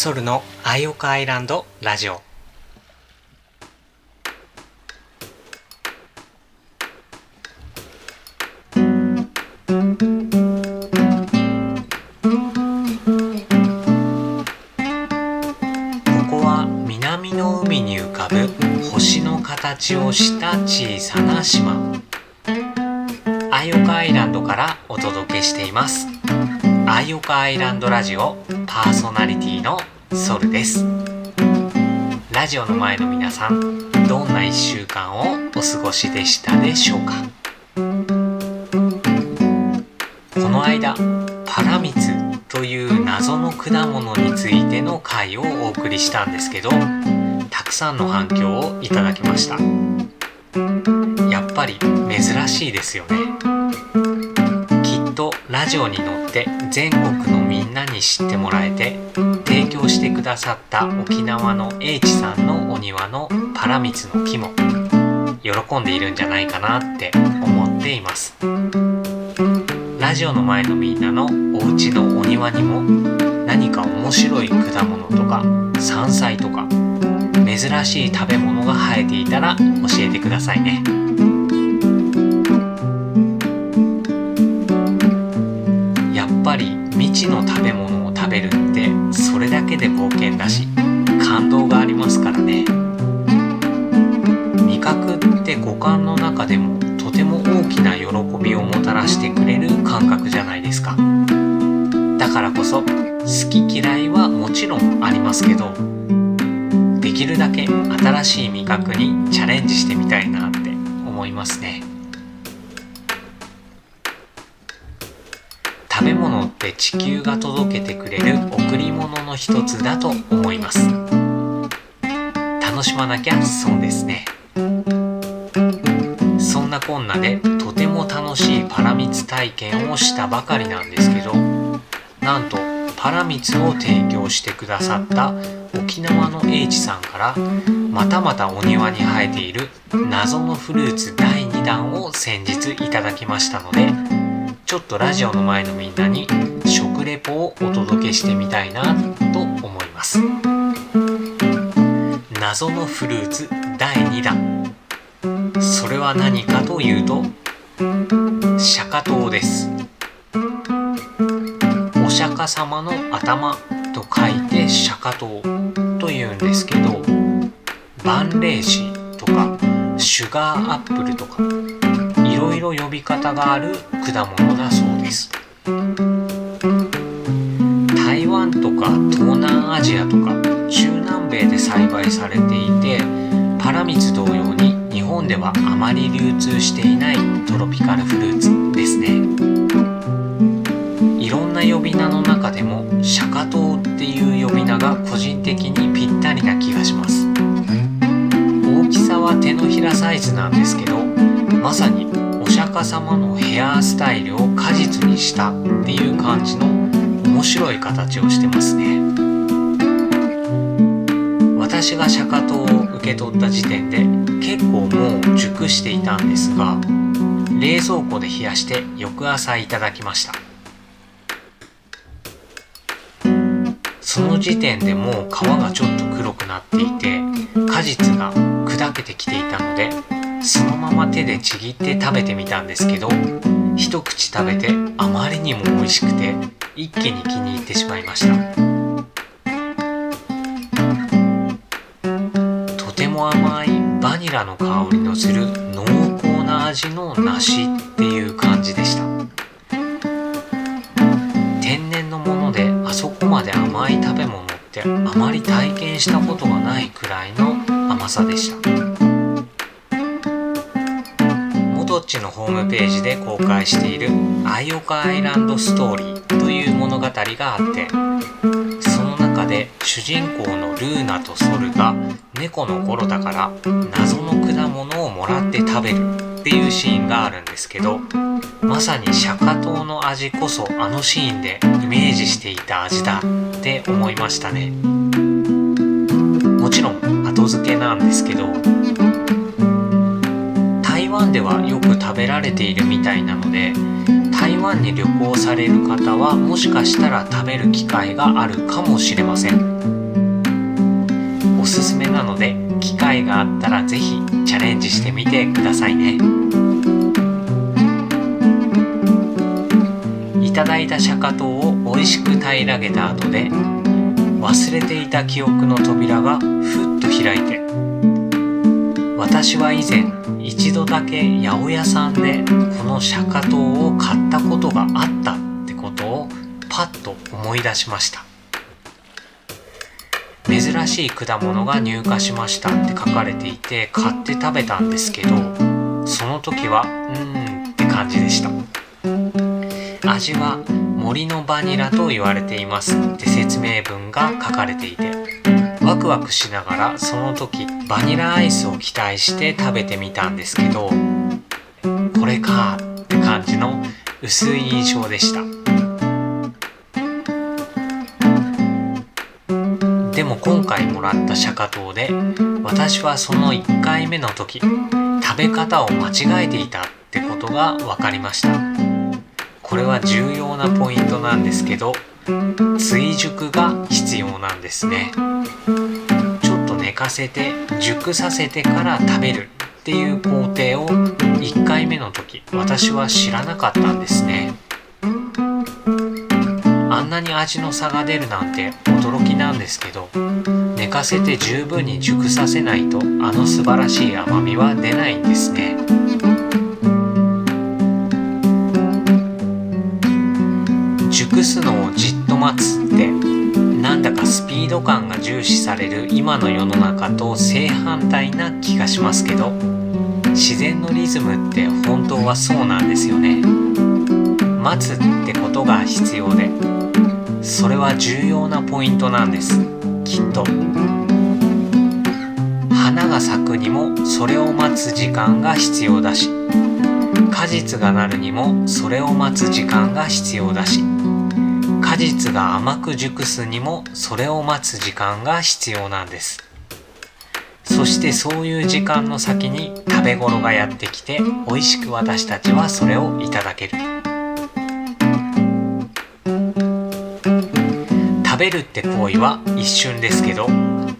ソルのアイオカアイランドラジオ。ここは南の海に浮かぶ星の形をした小さな島。アイオカアイランドからお届けしています。アイオカアイランドラジオパーソナリティのソルです。ラジオの前の皆さんどんな1週間をお過ごしでしたでしょうか？この間パラミツという謎の果物についての回をお送りしたんですけどたくさんの反響をいただきました。やっぱり珍しいですよね。ラジオに乗って全国のみんなに知ってもらえて提供してくださった沖縄の H さんのお庭のパラミツの木も喜んでいるんじゃないかなって思っています。ラジオの前のみんなのお家のお庭にも何か面白い果物とか山菜とか珍しい食べ物が生えていたら教えてくださいね。未知の食べ物を食べるってそれだけで冒険だし感動がありますからね。味覚って五感の中でもとても大きな喜びをもたらしてくれる感覚じゃないですか。だからこそ好き嫌いはもちろんありますけどできるだけ新しい味覚にチャレンジしてみたいなって思いますね。って地球が届けてくれる贈り物の一つだと思います。楽しまなきゃ損ですね。そんなこんなでとても楽しいパラミツ体験をしたばかりなんですけどなんとパラミツを提供してくださった沖縄の H さんからまたまたお庭に生えている謎のフルーツ第2弾を先日いただきましたのでちょっとラジオの前のみんなに食レポをお届けしてみたいなと思います。謎のフルーツ第2弾。それは何かというと釈迦糖です。お釈迦様の頭と書いて釈迦糖というんですけど万霊子とかシュガーアップルとかいろ呼び方がある果物だそうです。台湾とか東南アジアとか中南米で栽培されていてパラミツ同様に日本ではあまり流通していないトロピカルフルーツですね。いろんな呼び名の中でも釈迦糖っていう呼び名が個人的にぴったりな気がします。大きさは手のひらサイズなんですけどまさにお釈迦様のヘアスタイルを果実にしたっていう感じの面白い形をしてますね。私が釈迦糖を受け取った時点で結構もう熟していたんですが冷蔵庫で冷やして翌朝いただきました。その時点でもう皮がちょっと黒くなっていて果実が砕けてきていたのでそのまま手でちぎって食べてみたんですけど一口食べてあまりにも美味しくて一気に気に入ってしまいました。とても甘いバニラの香りのする濃厚な味の梨っていう感じでした。天然のものであそこまで甘い食べ物ってあまり体験したことがないくらいの甘さでした。チのホームページで公開している「アイオカアイランドストーリー」という物語があってその中で主人公のルーナとソルが猫の頃だから謎の果物をもらって食べるっていうシーンがあるんですけどまさに釈迦糖の味こそあのシーンでイメージしていた味だって思いましたね。もちろん後付けなんですけど湾ではよく食べられているみたいなので台湾に旅行される方はもしかしたら食べる機会があるかもしれません。おすすめなので機会があったら是非チャレンジしてみてくださいね。いただいた釈迦糖を美味しく平らげた後で忘れていた記憶の扉がふっと開いて私は以前一度だけ八百屋さんでこの釈迦糖を買ったことがあったってことをパッと思い出しました。珍しい果物が入荷しましたって書かれていて買って食べたんですけどその時はうんって感じでした。味は森のバニラと言われていますって説明文が書かれていてワクワクしながらその時バニラアイスを期待して食べてみたんですけどこれかって感じの薄い印象でした。でも今回もらった釈迦糖で私はその1回目の時食べ方を間違えていたってことが分かりました。これは重要なポイントなんですけど追熟が必要なんですね。ちょっと寝かせて熟させてから食べるっていう工程を1回目の時私は知らなかったんですね。あんなに味の差が出るなんて驚きなんですけど寝かせて十分に熟させないとあの素晴らしい甘みは出ないんですね。熟すのをじってなんだかスピード感が重視される今の世の中と正反対な気がしますけど自然のリズムって本当はそうなんですよね。待つってことが必要でそれは重要なポイントなんです。きっと。花が咲くにもそれを待つ時間が必要だし果実がなるにもそれを待つ時間が必要だし。実が甘く熟すにもそれを待つ時間が必要なんですそしてそういう時間の先に食べ頃がやってきて美味しく私たちはそれをいただける食べるって行為は一瞬ですけど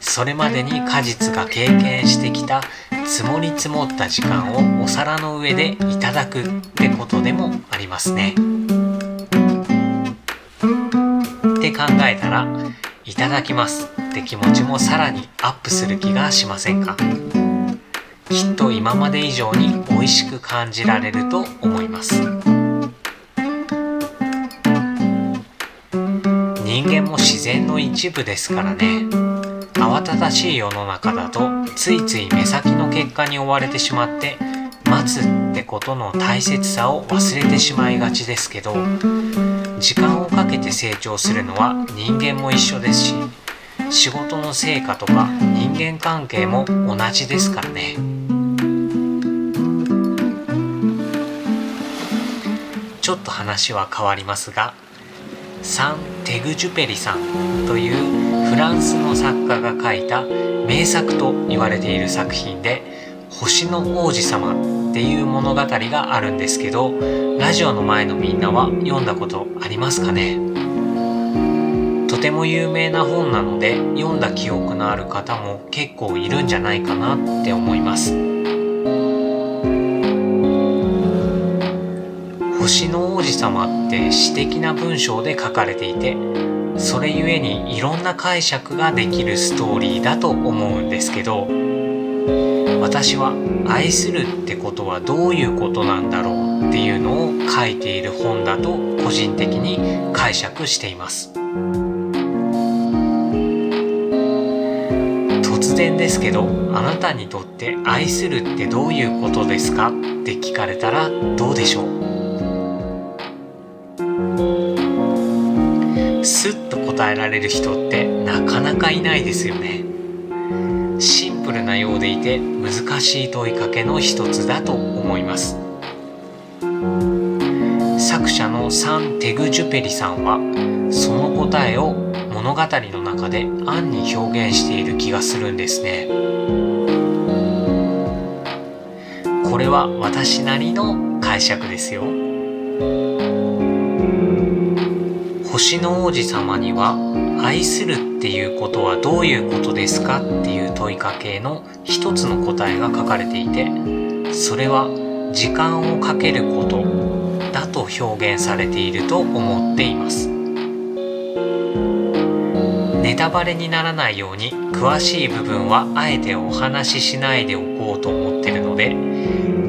それまでに果実が経験してきた積もり積もった時間をお皿の上でいただくってことでもありますね。って考えたらいただきますって気持ちもさらにアップする気がしませんか？きっと今まで以上に美味しく感じられると思います。人間も自然の一部ですからね。慌ただしい世の中だとついつい目先の結果に追われてしまって待つってことの大切さを忘れてしまいがちですけど時間をけて成長するのは人間も一緒ですし仕事の成果とか人間関係も同じですからね。ちょっと話は変わりますがサン・テグジュペリさんというフランスの作家が書いた名作と言われている作品で「星の王子様」っていう物語があるんですけどラジオの前のみんなは読んだことありますかね？とても有名な本なので読んだ記憶のある方も結構いるんじゃないかなって思います。星の王子様って詩的な文章で書かれていてそれゆえにいろんな解釈ができるストーリーだと思うんですけど私は愛するってことはどういうことなんだろうっていうのを書いている本だと個人的に解釈しています。突然ですけどあなたにとって愛するってどういうことですかって聞かれたらどうでしょう？スッと答えられる人ってなかなかいないですよね。シンプルなようでいて難しい問いかけの一つだと思います。作者のサン・テグジュペリさんはその答えを物語の中で暗に表現している気がするんですね。これは私なりの解釈ですよ。星の王子様には愛するっていうことはどういうことですかっていう問いかけの一つの答えが書かれていてそれは時間をかけることだと表現されていると思っています。ネタバレにならないように詳しい部分はあえてお話ししないでおこうと思ってるので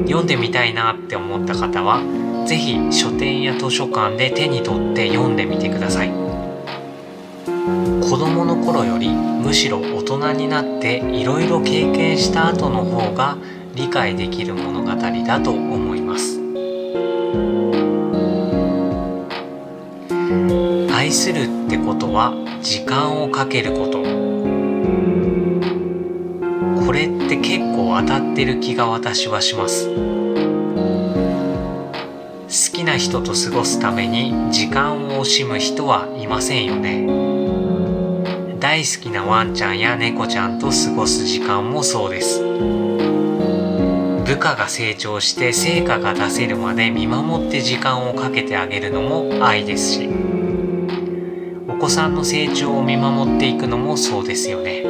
読んでみたいなって思った方は是非書店や図書館で手に取って読んでみてください。子供の頃よりむしろ大人になっていろいろ経験した後の方が理解できる物語だと思います。愛するってことは時間をかけること。これって結構当たってる気が私はします。好きな人と過ごすために時間を惜しむ人はいませんよね。大好きなワンちゃんや猫ちゃんと過ごす時間もそうです。部下が成長して成果が出せるまで見守って時間をかけてあげるのも愛ですしお子さんの成長を見守っていくのもそうですよね。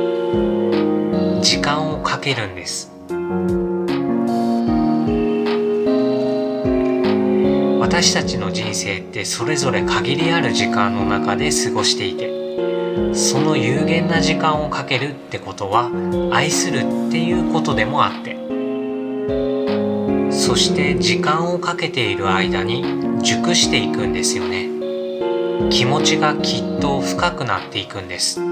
時間をかけるんです。私たちの人生ってそれぞれ限りある時間の中で過ごしていてその有限な時間をかけるってことは愛するっていうことでもあって。そして時間をかけている間に熟していくんですよね。気持ちがきっと深くなっていくんです。果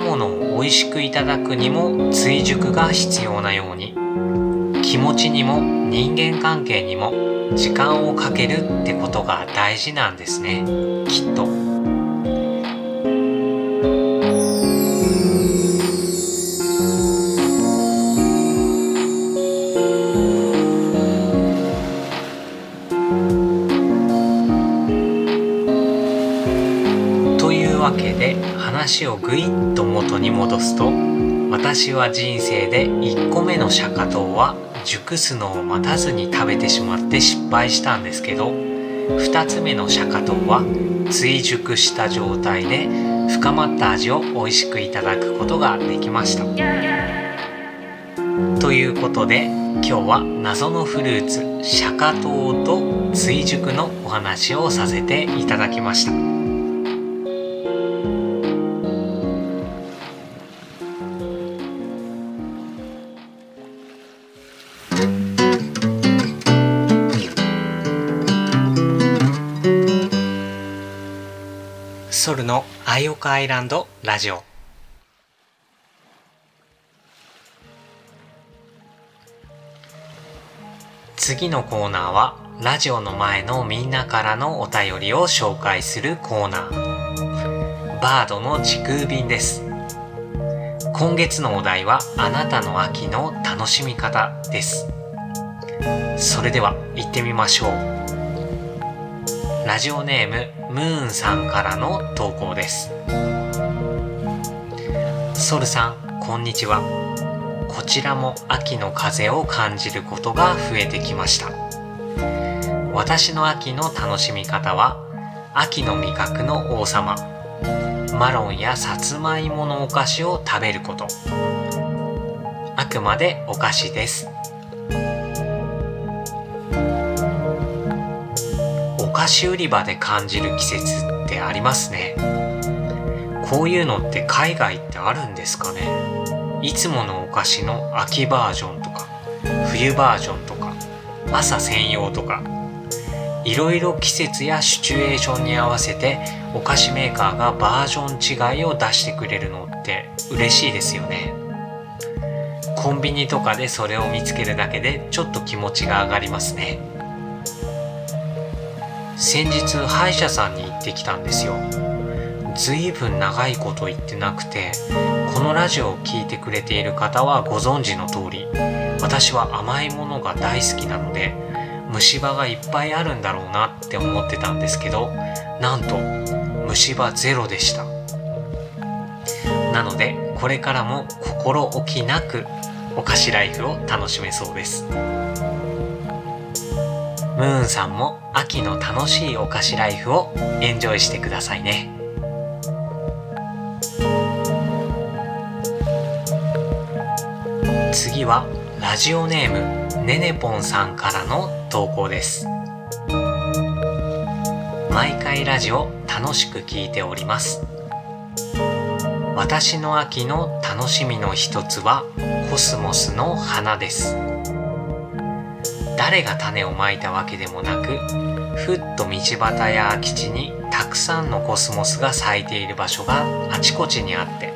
物を美味しくいただくにも追熟が必要なように。気持ちにも人間関係にも時間をかけるってことが大事なんですね。きっと。話をぐいっと元に戻すと私は人生で1個目の釈迦糖は熟すのを待たずに食べてしまって失敗したんですけど2つ目の釈迦糖は追熟した状態で深まった味を美味しくいただくことができましたということで今日は謎のフルーツ釈迦糖と追熟のお話をさせていただきました。ソルのアイオカアイランドラジオ。次のコーナーはラジオの前のみんなからのお便りを紹介するコーナー。バードの時空便です。今月のお題はあなたの秋の楽しみ方です。それでは行ってみましょう。ラジオネームムーンさんからの投稿です。ソルさんこんにちは。こちらも秋の風を感じることが増えてきました。私の秋の楽しみ方は秋の味覚の王様。マロンやさつまいものお菓子を食べること。あくまでお菓子です。子売り場で感じる季節ってありますね。こういうのって海外ってあるんですかね。いつものお菓子の秋バージョンとか冬バージョンとか朝専用とか。いろいろ季節やシチュエーションに合わせてお菓子メーカーがバージョン違いを出してくれるのって嬉しいですよね。コンビニとかでそれを見つけるだけでちょっと気持ちが上がりますね。先日歯医者さんに行ってきたんですよ。ずいぶん長いこと言ってなくてこのラジオを聴いてくれている方はご存知の通り私は甘いものが大好きなので虫歯がいっぱいあるんだろうなって思ってたんですけどなんと虫歯ゼロでした。なのでこれからも心置きなくお菓子ライフを楽しめそうです。ムーンさんも秋の楽しいお菓子ライフをエンジョイしてくださいね。次はラジオネームねねぽんさんからの投稿です。毎回ラジオ楽しく聞いております。私の秋の楽しみの一つはコスモスの花です。誰が種をまいたわけでもなくふっと道端や空き地にたくさんのコスモスが咲いている場所があちこちにあって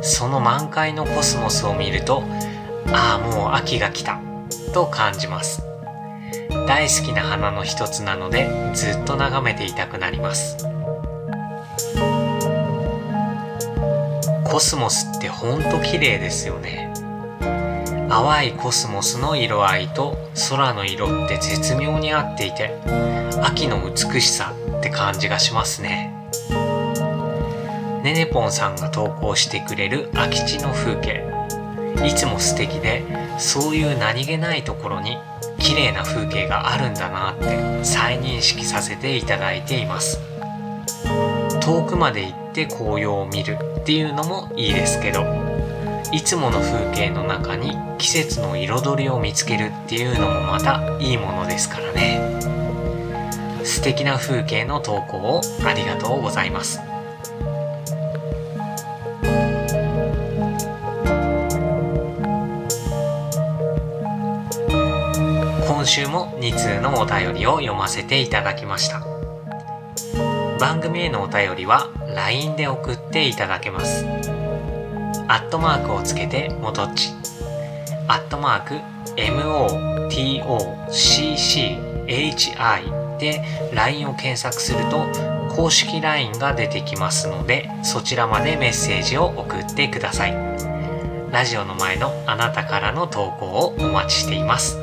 その満開のコスモスを見るとああもう秋が来たと感じます。大好きな花の一つなのでずっと眺めていたくなります。コスモスってほんと綺麗ですよね。淡いコスモスの色合いと空の色って絶妙に合っていて秋の美しさって感じがしますね。ねねぽんさんが投稿してくれる空き地の風景。いつも素敵でそういう何気ないところに綺麗な風景があるんだなって再認識させていただいています。遠くまで行って紅葉を見るっていうのもいいですけどいつもの風景の中に季節の彩りを見つけるっていうのもまたいいものですからね。素敵な風景の投稿をありがとうございます。今週も2通のお便りを読ませていただきました。番組へのお便りは LINE で送っていただけます。アットマークをつけてもどっち。アットマーク MOTOCCHI で LINE を検索すると公式 LINE が出てきますのでそちらまでメッセージを送ってください。ラジオの前のあなたからの投稿をお待ちしています。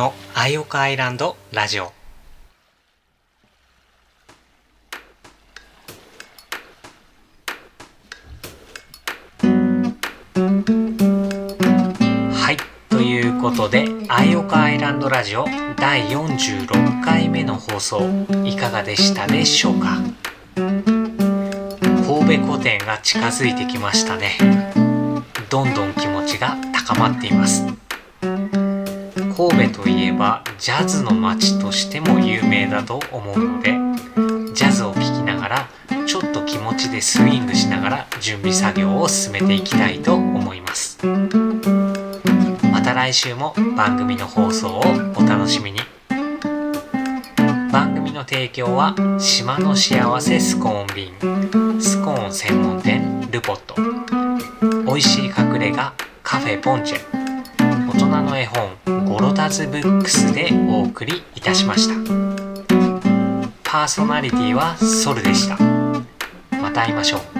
のアイオカアイランドラジオ。はい。ということでアイオカアイランドラジオ第46回目の放送いかがでしたでしょうか？神戸古典が近づいてきましたね。どんどん気持ちが高まっています。神戸といえばジャズの街としても有名だと思うのでジャズを聴きながらちょっと気持ちでスイングしながら準備作業を進めていきたいと思います。また来週も番組の放送をお楽しみに。番組の提供は島の幸せスコーン便スコーン専門店ルポット。美味しい隠れ家カフェポンチェ。大人の絵本ロタズブックスでお送りいたしました。パーソナリティはソルでした。また会いましょう。